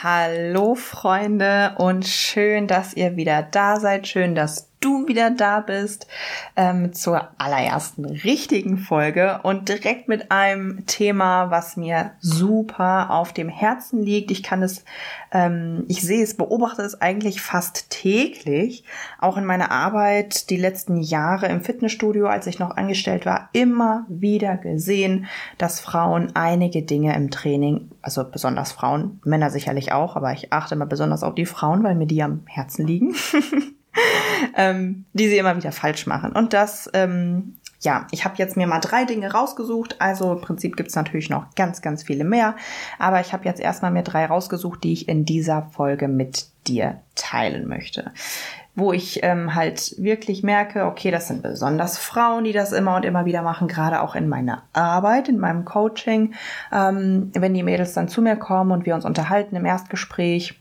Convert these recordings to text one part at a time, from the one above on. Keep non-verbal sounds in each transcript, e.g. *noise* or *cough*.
Hallo Freunde und schön, dass ihr wieder da seid. Schön, dass du wieder da bist ähm, zur allerersten richtigen Folge und direkt mit einem Thema, was mir super auf dem Herzen liegt. Ich kann es, ähm, ich sehe es, beobachte es eigentlich fast täglich, auch in meiner Arbeit die letzten Jahre im Fitnessstudio, als ich noch angestellt war, immer wieder gesehen, dass Frauen einige Dinge im Training, also besonders Frauen, Männer sicherlich auch, aber ich achte immer besonders auf die Frauen, weil mir die am Herzen liegen. *laughs* ähm, die sie immer wieder falsch machen. Und das, ähm, ja, ich habe jetzt mir mal drei Dinge rausgesucht. Also im Prinzip gibt's natürlich noch ganz, ganz viele mehr. Aber ich habe jetzt erstmal mir drei rausgesucht, die ich in dieser Folge mit dir teilen möchte. Wo ich ähm, halt wirklich merke, okay, das sind besonders Frauen, die das immer und immer wieder machen, gerade auch in meiner Arbeit, in meinem Coaching. Ähm, wenn die Mädels dann zu mir kommen und wir uns unterhalten im Erstgespräch,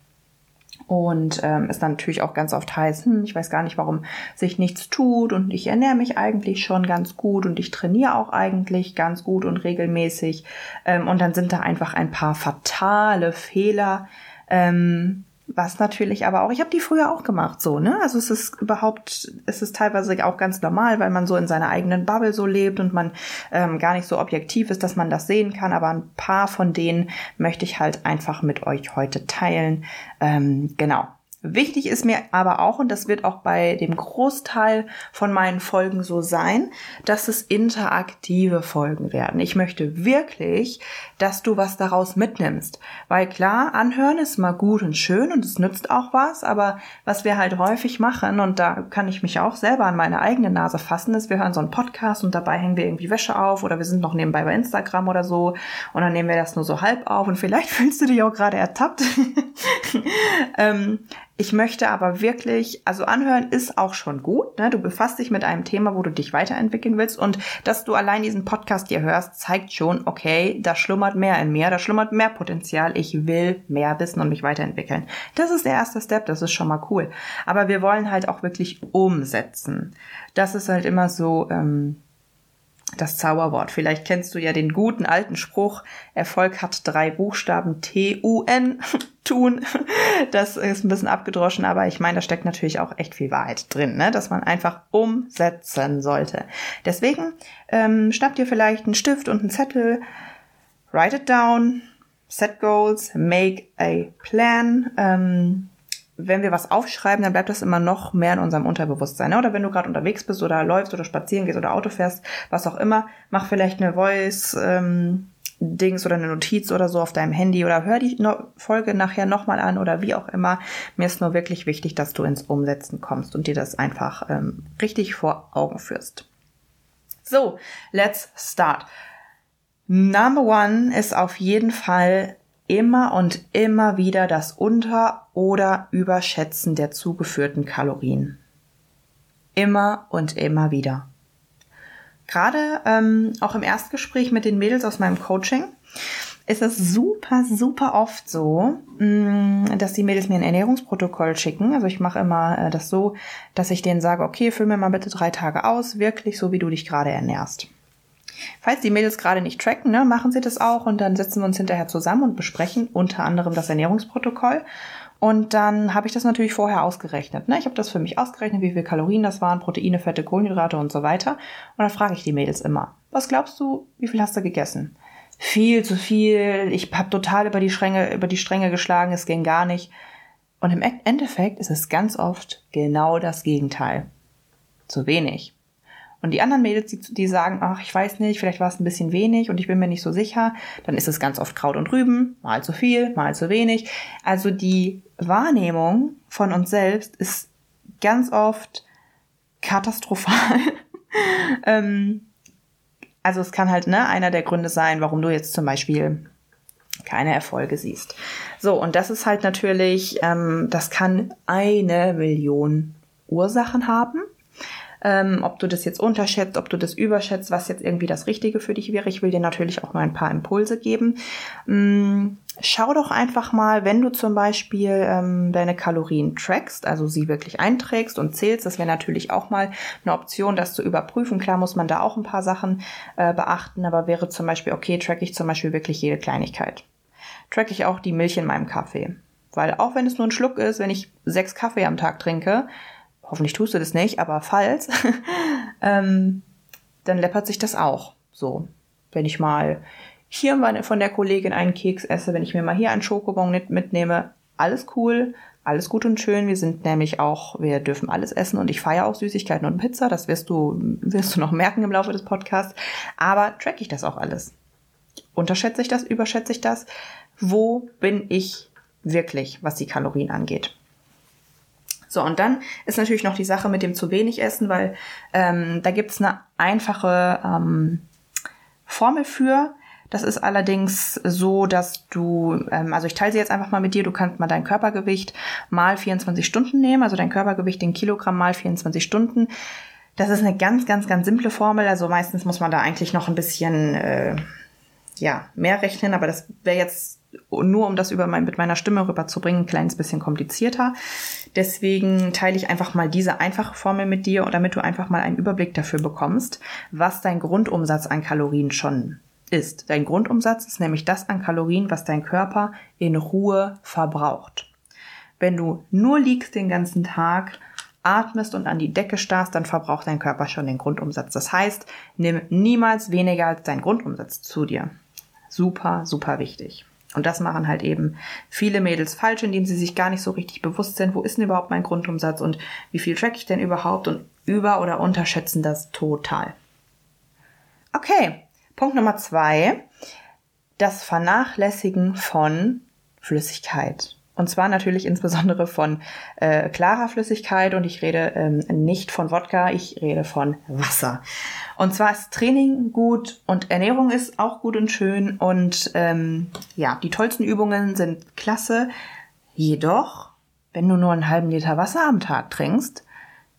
und ähm, es dann natürlich auch ganz oft heißt, hm, ich weiß gar nicht, warum sich nichts tut und ich ernähre mich eigentlich schon ganz gut und ich trainiere auch eigentlich ganz gut und regelmäßig. Ähm, und dann sind da einfach ein paar fatale Fehler, ähm, was natürlich aber auch, ich habe die früher auch gemacht, so, ne? Also es ist überhaupt, es ist teilweise auch ganz normal, weil man so in seiner eigenen Bubble so lebt und man ähm, gar nicht so objektiv ist, dass man das sehen kann. Aber ein paar von denen möchte ich halt einfach mit euch heute teilen. Ähm, genau. Wichtig ist mir aber auch, und das wird auch bei dem Großteil von meinen Folgen so sein, dass es interaktive Folgen werden. Ich möchte wirklich, dass du was daraus mitnimmst. Weil klar, anhören ist mal gut und schön und es nützt auch was, aber was wir halt häufig machen, und da kann ich mich auch selber an meine eigene Nase fassen, ist, wir hören so einen Podcast und dabei hängen wir irgendwie Wäsche auf oder wir sind noch nebenbei bei Instagram oder so und dann nehmen wir das nur so halb auf und vielleicht *laughs* fühlst du dich auch gerade ertappt. *laughs* ähm, ich möchte aber wirklich, also anhören ist auch schon gut. Ne? Du befasst dich mit einem Thema, wo du dich weiterentwickeln willst. Und dass du allein diesen Podcast hier hörst, zeigt schon, okay, da schlummert mehr in mir, da schlummert mehr Potenzial. Ich will mehr wissen und mich weiterentwickeln. Das ist der erste Step, das ist schon mal cool. Aber wir wollen halt auch wirklich umsetzen. Das ist halt immer so. Ähm, das Zauberwort. Vielleicht kennst du ja den guten alten Spruch, Erfolg hat drei Buchstaben T-U-N, *laughs* tun. Das ist ein bisschen abgedroschen, aber ich meine, da steckt natürlich auch echt viel Wahrheit drin, ne? dass man einfach umsetzen sollte. Deswegen ähm, schnapp dir vielleicht einen Stift und einen Zettel, write it down, set goals, make a plan. Ähm, wenn wir was aufschreiben, dann bleibt das immer noch mehr in unserem Unterbewusstsein. Ne? Oder wenn du gerade unterwegs bist oder läufst oder spazieren gehst oder Auto fährst, was auch immer, mach vielleicht eine Voice. Ähm, Dings oder eine Notiz oder so auf deinem Handy oder hör die Folge nachher nochmal an oder wie auch immer. Mir ist nur wirklich wichtig, dass du ins Umsetzen kommst und dir das einfach ähm, richtig vor Augen führst. So, let's start. Number one ist auf jeden Fall immer und immer wieder das Unter- oder Überschätzen der zugeführten Kalorien. Immer und immer wieder. Gerade ähm, auch im Erstgespräch mit den Mädels aus meinem Coaching ist es super, super oft so, mm, dass die Mädels mir ein Ernährungsprotokoll schicken. Also ich mache immer äh, das so, dass ich denen sage, okay, füll mir mal bitte drei Tage aus, wirklich so, wie du dich gerade ernährst. Falls die Mädels gerade nicht tracken, ne, machen sie das auch und dann setzen wir uns hinterher zusammen und besprechen unter anderem das Ernährungsprotokoll. Und dann habe ich das natürlich vorher ausgerechnet. Ne? Ich habe das für mich ausgerechnet, wie viel Kalorien das waren, Proteine, Fette, Kohlenhydrate und so weiter. Und dann frage ich die Mädels immer, was glaubst du, wie viel hast du gegessen? Viel zu viel, ich habe total über die Stränge, über die Stränge geschlagen, es ging gar nicht. Und im Endeffekt ist es ganz oft genau das Gegenteil. Zu wenig. Und die anderen Mädels, die, die sagen, ach, ich weiß nicht, vielleicht war es ein bisschen wenig und ich bin mir nicht so sicher, dann ist es ganz oft Kraut und Rüben, mal zu viel, mal zu wenig. Also die Wahrnehmung von uns selbst ist ganz oft katastrophal. *laughs* ähm, also es kann halt ne, einer der Gründe sein, warum du jetzt zum Beispiel keine Erfolge siehst. So, und das ist halt natürlich, ähm, das kann eine Million Ursachen haben. Ähm, ob du das jetzt unterschätzt, ob du das überschätzt, was jetzt irgendwie das Richtige für dich wäre. Ich will dir natürlich auch mal ein paar Impulse geben. Ähm, schau doch einfach mal, wenn du zum Beispiel ähm, deine Kalorien trackst, also sie wirklich einträgst und zählst, das wäre natürlich auch mal eine Option, das zu überprüfen. Klar muss man da auch ein paar Sachen äh, beachten, aber wäre zum Beispiel, okay, track ich zum Beispiel wirklich jede Kleinigkeit. Track ich auch die Milch in meinem Kaffee. Weil auch wenn es nur ein Schluck ist, wenn ich sechs Kaffee am Tag trinke, hoffentlich tust du das nicht, aber falls, *laughs* ähm, dann läppert sich das auch. So, wenn ich mal hier von der Kollegin einen Keks esse, wenn ich mir mal hier einen Schokobon mitnehme, alles cool, alles gut und schön. Wir sind nämlich auch, wir dürfen alles essen und ich feiere auch Süßigkeiten und Pizza. Das wirst du, wirst du noch merken im Laufe des Podcasts. Aber track ich das auch alles? Unterschätze ich das? Überschätze ich das? Wo bin ich wirklich, was die Kalorien angeht? So, und dann ist natürlich noch die Sache mit dem zu wenig Essen, weil ähm, da gibt's eine einfache ähm, Formel für. Das ist allerdings so, dass du, ähm, also ich teile sie jetzt einfach mal mit dir, du kannst mal dein Körpergewicht mal 24 Stunden nehmen, also dein Körpergewicht in Kilogramm mal 24 Stunden. Das ist eine ganz, ganz, ganz simple Formel. Also meistens muss man da eigentlich noch ein bisschen äh, ja, mehr rechnen, aber das wäre jetzt nur um das über mein, mit meiner Stimme rüberzubringen, ein kleines bisschen komplizierter. Deswegen teile ich einfach mal diese einfache Formel mit dir, damit du einfach mal einen Überblick dafür bekommst, was dein Grundumsatz an Kalorien schon ist. Dein Grundumsatz ist nämlich das an Kalorien, was dein Körper in Ruhe verbraucht. Wenn du nur liegst den ganzen Tag, atmest und an die Decke starrst, dann verbraucht dein Körper schon den Grundumsatz. Das heißt, nimm niemals weniger als dein Grundumsatz zu dir. Super, super wichtig. Und das machen halt eben viele Mädels falsch, indem sie sich gar nicht so richtig bewusst sind, wo ist denn überhaupt mein Grundumsatz und wie viel track ich denn überhaupt und über- oder unterschätzen das total. Okay, Punkt Nummer zwei. Das Vernachlässigen von Flüssigkeit. Und zwar natürlich insbesondere von äh, klarer Flüssigkeit und ich rede ähm, nicht von Wodka, ich rede von Wasser. Und zwar ist Training gut und Ernährung ist auch gut und schön und ähm, ja, die tollsten Übungen sind klasse. Jedoch, wenn du nur einen halben Liter Wasser am Tag trinkst,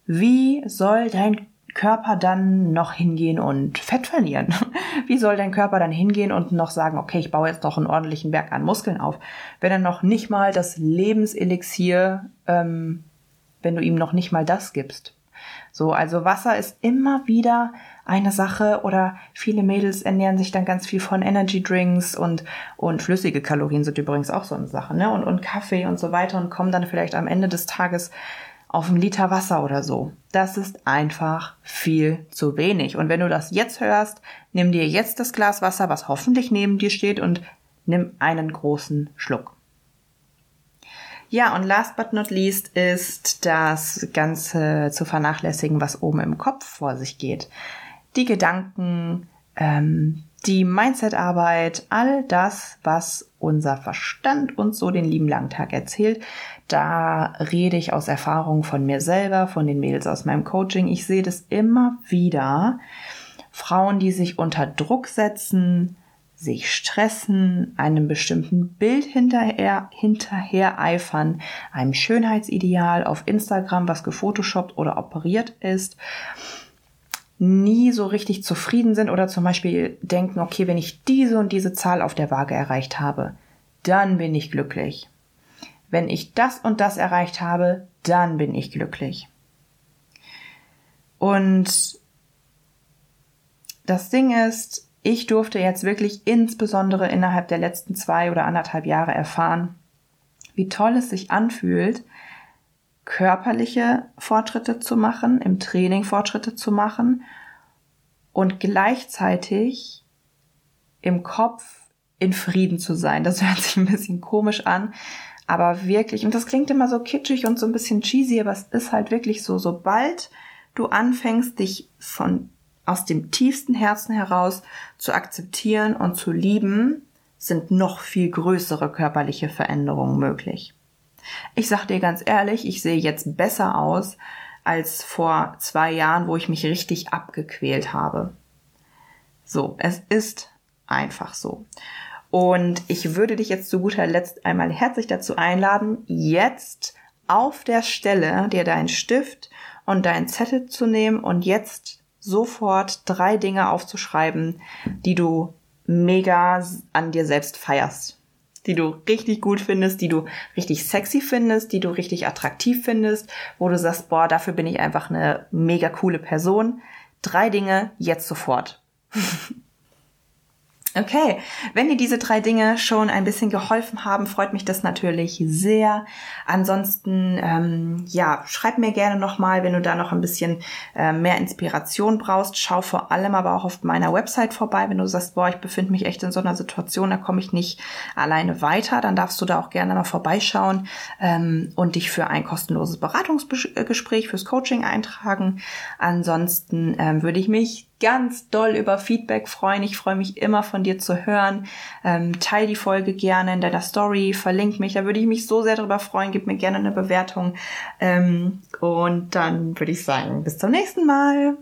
wie soll dein Körper dann noch hingehen und Fett verlieren? *laughs* Wie soll dein Körper dann hingehen und noch sagen, okay, ich baue jetzt noch einen ordentlichen Berg an Muskeln auf, wenn er noch nicht mal das Lebenselixier, ähm, wenn du ihm noch nicht mal das gibst? So, also Wasser ist immer wieder eine Sache oder viele Mädels ernähren sich dann ganz viel von Energy Drinks und, und flüssige Kalorien sind übrigens auch so eine Sache, ne? Und, und Kaffee und so weiter und kommen dann vielleicht am Ende des Tages auf einen Liter Wasser oder so. Das ist einfach viel zu wenig. Und wenn du das jetzt hörst, nimm dir jetzt das Glas Wasser, was hoffentlich neben dir steht, und nimm einen großen Schluck. Ja, und last but not least ist das Ganze zu vernachlässigen, was oben im Kopf vor sich geht. Die Gedanken, ähm, die Mindset-Arbeit, all das, was unser Verstand uns so den lieben langen Tag erzählt, da rede ich aus Erfahrung von mir selber, von den Mädels aus meinem Coaching. Ich sehe das immer wieder. Frauen, die sich unter Druck setzen, sich stressen, einem bestimmten Bild hinterher, hinterher eifern, einem Schönheitsideal auf Instagram, was gefotoshoppt oder operiert ist nie so richtig zufrieden sind oder zum Beispiel denken, okay, wenn ich diese und diese Zahl auf der Waage erreicht habe, dann bin ich glücklich. Wenn ich das und das erreicht habe, dann bin ich glücklich. Und das Ding ist, ich durfte jetzt wirklich insbesondere innerhalb der letzten zwei oder anderthalb Jahre erfahren, wie toll es sich anfühlt, körperliche Fortschritte zu machen, im Training Fortschritte zu machen und gleichzeitig im Kopf in Frieden zu sein. Das *laughs* hört sich ein bisschen komisch an, aber wirklich, und das klingt immer so kitschig und so ein bisschen cheesy, aber es ist halt wirklich so, sobald du anfängst, dich von aus dem tiefsten Herzen heraus zu akzeptieren und zu lieben, sind noch viel größere körperliche Veränderungen möglich. Ich sag dir ganz ehrlich, ich sehe jetzt besser aus als vor zwei Jahren, wo ich mich richtig abgequält habe. So, es ist einfach so. Und ich würde dich jetzt zu guter Letzt einmal herzlich dazu einladen, jetzt auf der Stelle dir deinen Stift und deinen Zettel zu nehmen und jetzt sofort drei Dinge aufzuschreiben, die du mega an dir selbst feierst. Die du richtig gut findest, die du richtig sexy findest, die du richtig attraktiv findest, wo du sagst, boah, dafür bin ich einfach eine mega coole Person. Drei Dinge jetzt sofort. *laughs* Okay, wenn dir diese drei Dinge schon ein bisschen geholfen haben, freut mich das natürlich sehr. Ansonsten, ähm, ja, schreib mir gerne nochmal, wenn du da noch ein bisschen äh, mehr Inspiration brauchst. Schau vor allem aber auch auf meiner Website vorbei, wenn du sagst, boah, ich befinde mich echt in so einer Situation, da komme ich nicht alleine weiter, dann darfst du da auch gerne mal vorbeischauen ähm, und dich für ein kostenloses Beratungsgespräch fürs Coaching eintragen. Ansonsten ähm, würde ich mich ganz doll über Feedback freuen. Ich freue mich immer von dir zu hören. Ähm, teil die Folge gerne in deiner Story, verlink mich. Da würde ich mich so sehr darüber freuen. Gib mir gerne eine Bewertung. Ähm, und dann würde ich sagen, bis zum nächsten Mal.